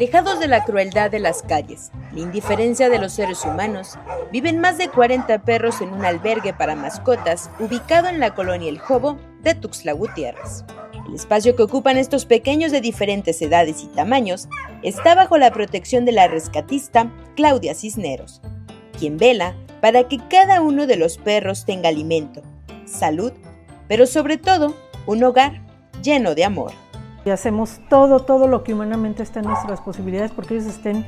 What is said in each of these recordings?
Alejados de la crueldad de las calles, la indiferencia de los seres humanos, viven más de 40 perros en un albergue para mascotas ubicado en la colonia El Jobo de Tuxtla Gutiérrez. El espacio que ocupan estos pequeños de diferentes edades y tamaños está bajo la protección de la rescatista Claudia Cisneros, quien vela para que cada uno de los perros tenga alimento, salud, pero sobre todo un hogar lleno de amor. Y hacemos todo, todo lo que humanamente está en nuestras posibilidades porque ellos estén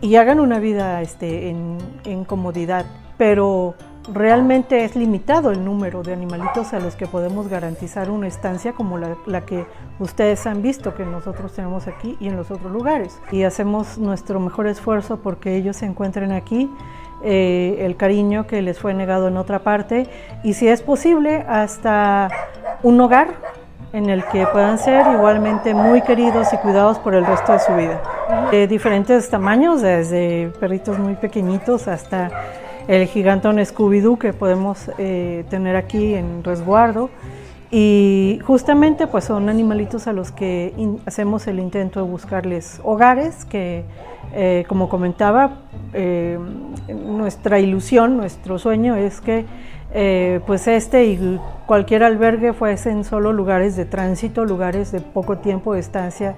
y hagan una vida este, en, comodidad. Pero realmente es limitado el número de animalitos a los que podemos garantizar una estancia como la, la, que ustedes han visto que nosotros tenemos aquí y en los otros lugares. Y hacemos nuestro mejor esfuerzo porque ellos se encuentren aquí, eh, el cariño que les fue negado en otra parte y si es posible hasta un hogar en el que puedan ser igualmente muy queridos y cuidados por el resto de su vida. De diferentes tamaños, desde perritos muy pequeñitos hasta el gigantón Scooby-Doo que podemos eh, tener aquí en resguardo. Y justamente pues son animalitos a los que hacemos el intento de buscarles hogares que, eh, como comentaba, eh, nuestra ilusión, nuestro sueño es que eh, pues este y cualquier albergue fuesen solo lugares de tránsito, lugares de poco tiempo de estancia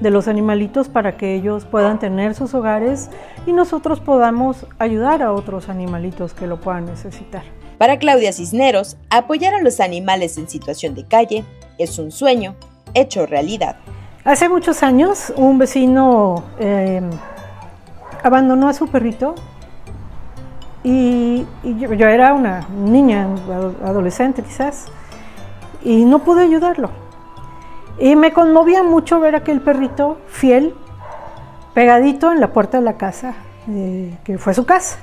de los animalitos para que ellos puedan tener sus hogares y nosotros podamos ayudar a otros animalitos que lo puedan necesitar. Para Claudia Cisneros, apoyar a los animales en situación de calle es un sueño hecho realidad. Hace muchos años un vecino eh, abandonó a su perrito y, yo, era una niña, adolescente quizás, y no pude ayudarlo. Y me conmovía mucho ver aquel perrito fiel, pegadito en la puerta de la casa, eh, que fue su casa.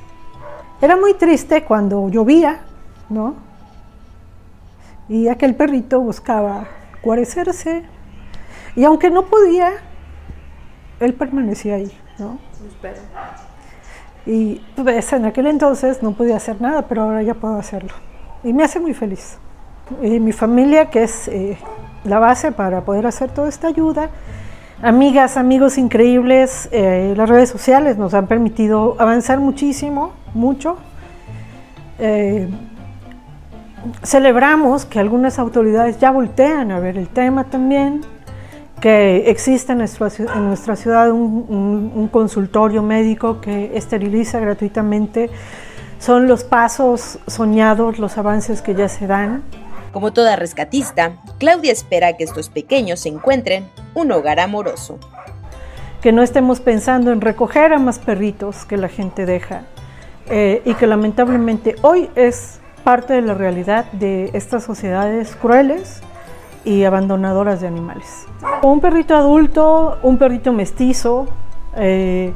Era muy triste cuando llovía, ¿no? Y aquel perrito buscaba guarecerse. Y aunque no podía, él permanecía ahí, ¿no? Y pues, en aquel entonces no podía hacer nada, pero ahora ya puedo hacerlo. Y me hace muy feliz. Y mi familia, que es eh, la base para poder hacer toda esta ayuda, amigas, amigos increíbles, eh, las redes sociales nos han permitido avanzar muchísimo, mucho. Eh, celebramos que algunas autoridades ya voltean a ver el tema también que existe en nuestra, ciudad un, consultorio médico que esteriliza gratuitamente. Son los pasos soñados, los avances que ya se dan. Como toda rescatista, Claudia espera que estos pequeños se encuentren un hogar amoroso. Que no estemos pensando en recoger a más perritos que la gente deja eh, y que lamentablemente hoy es parte de la realidad de estas sociedades crueles y abandonadoras de animales. Un perrito adulto, un perrito mestizo, eh,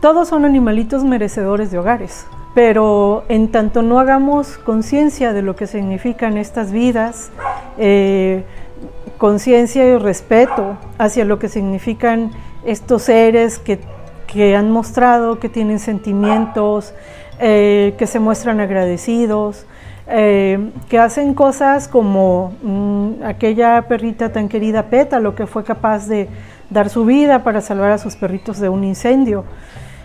todos son animalitos merecedores de hogares, pero en tanto no hagamos conciencia de lo que significan estas vidas, eh, conciencia y respeto hacia lo que significan estos seres que, que han mostrado que tienen sentimientos, eh, que se muestran agradecidos, eh, que hacen cosas como mm, aquella perrita tan querida lo que fue capaz de dar su vida para salvar a sus perritos de un incendio,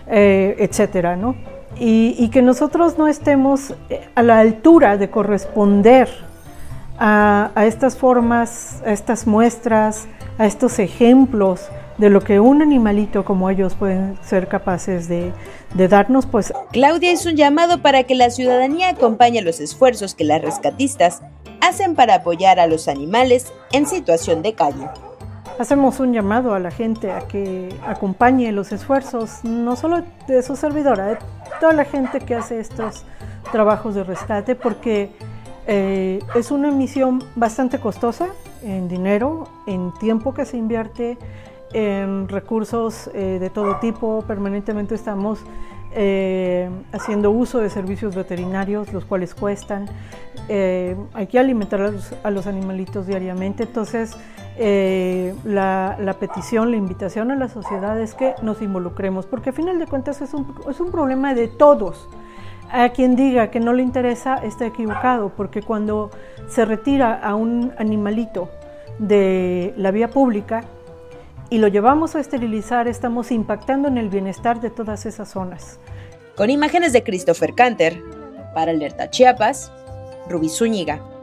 eh, etcétera, ¿no? Y, que nosotros no estemos eh, a la altura de corresponder a estas formas, a estas muestras, a estos ejemplos de lo que un animalito como ellos pueden ser capaces de, darnos, pues... Claudia hizo un llamado para que la ciudadanía acompañe los esfuerzos que las rescatistas hacen para apoyar a los animales en situación de calle. Hacemos un llamado a la gente a que acompañe los esfuerzos, no solo de su servidora, de toda la gente que hace estos trabajos de rescate, porque eh, es una misión bastante costosa en dinero, en tiempo que se invierte, recursos eh, de todo tipo. Permanentemente estamos eh, haciendo uso de servicios veterinarios, los cuales cuestan. Eh, hay que alimentar a los, animalitos diariamente. Entonces, la, la, petición, la invitación a la sociedad es que nos involucremos, porque a final de cuentas es un, es un problema de todos. A quien diga que no le interesa está equivocado, porque cuando se retira a un animalito de la vía pública, y lo llevamos a esterilizar, estamos impactando en el bienestar de todas esas zonas. Con imágenes de Christopher Canter, para Alerta Chiapas, Rubí Zúñiga.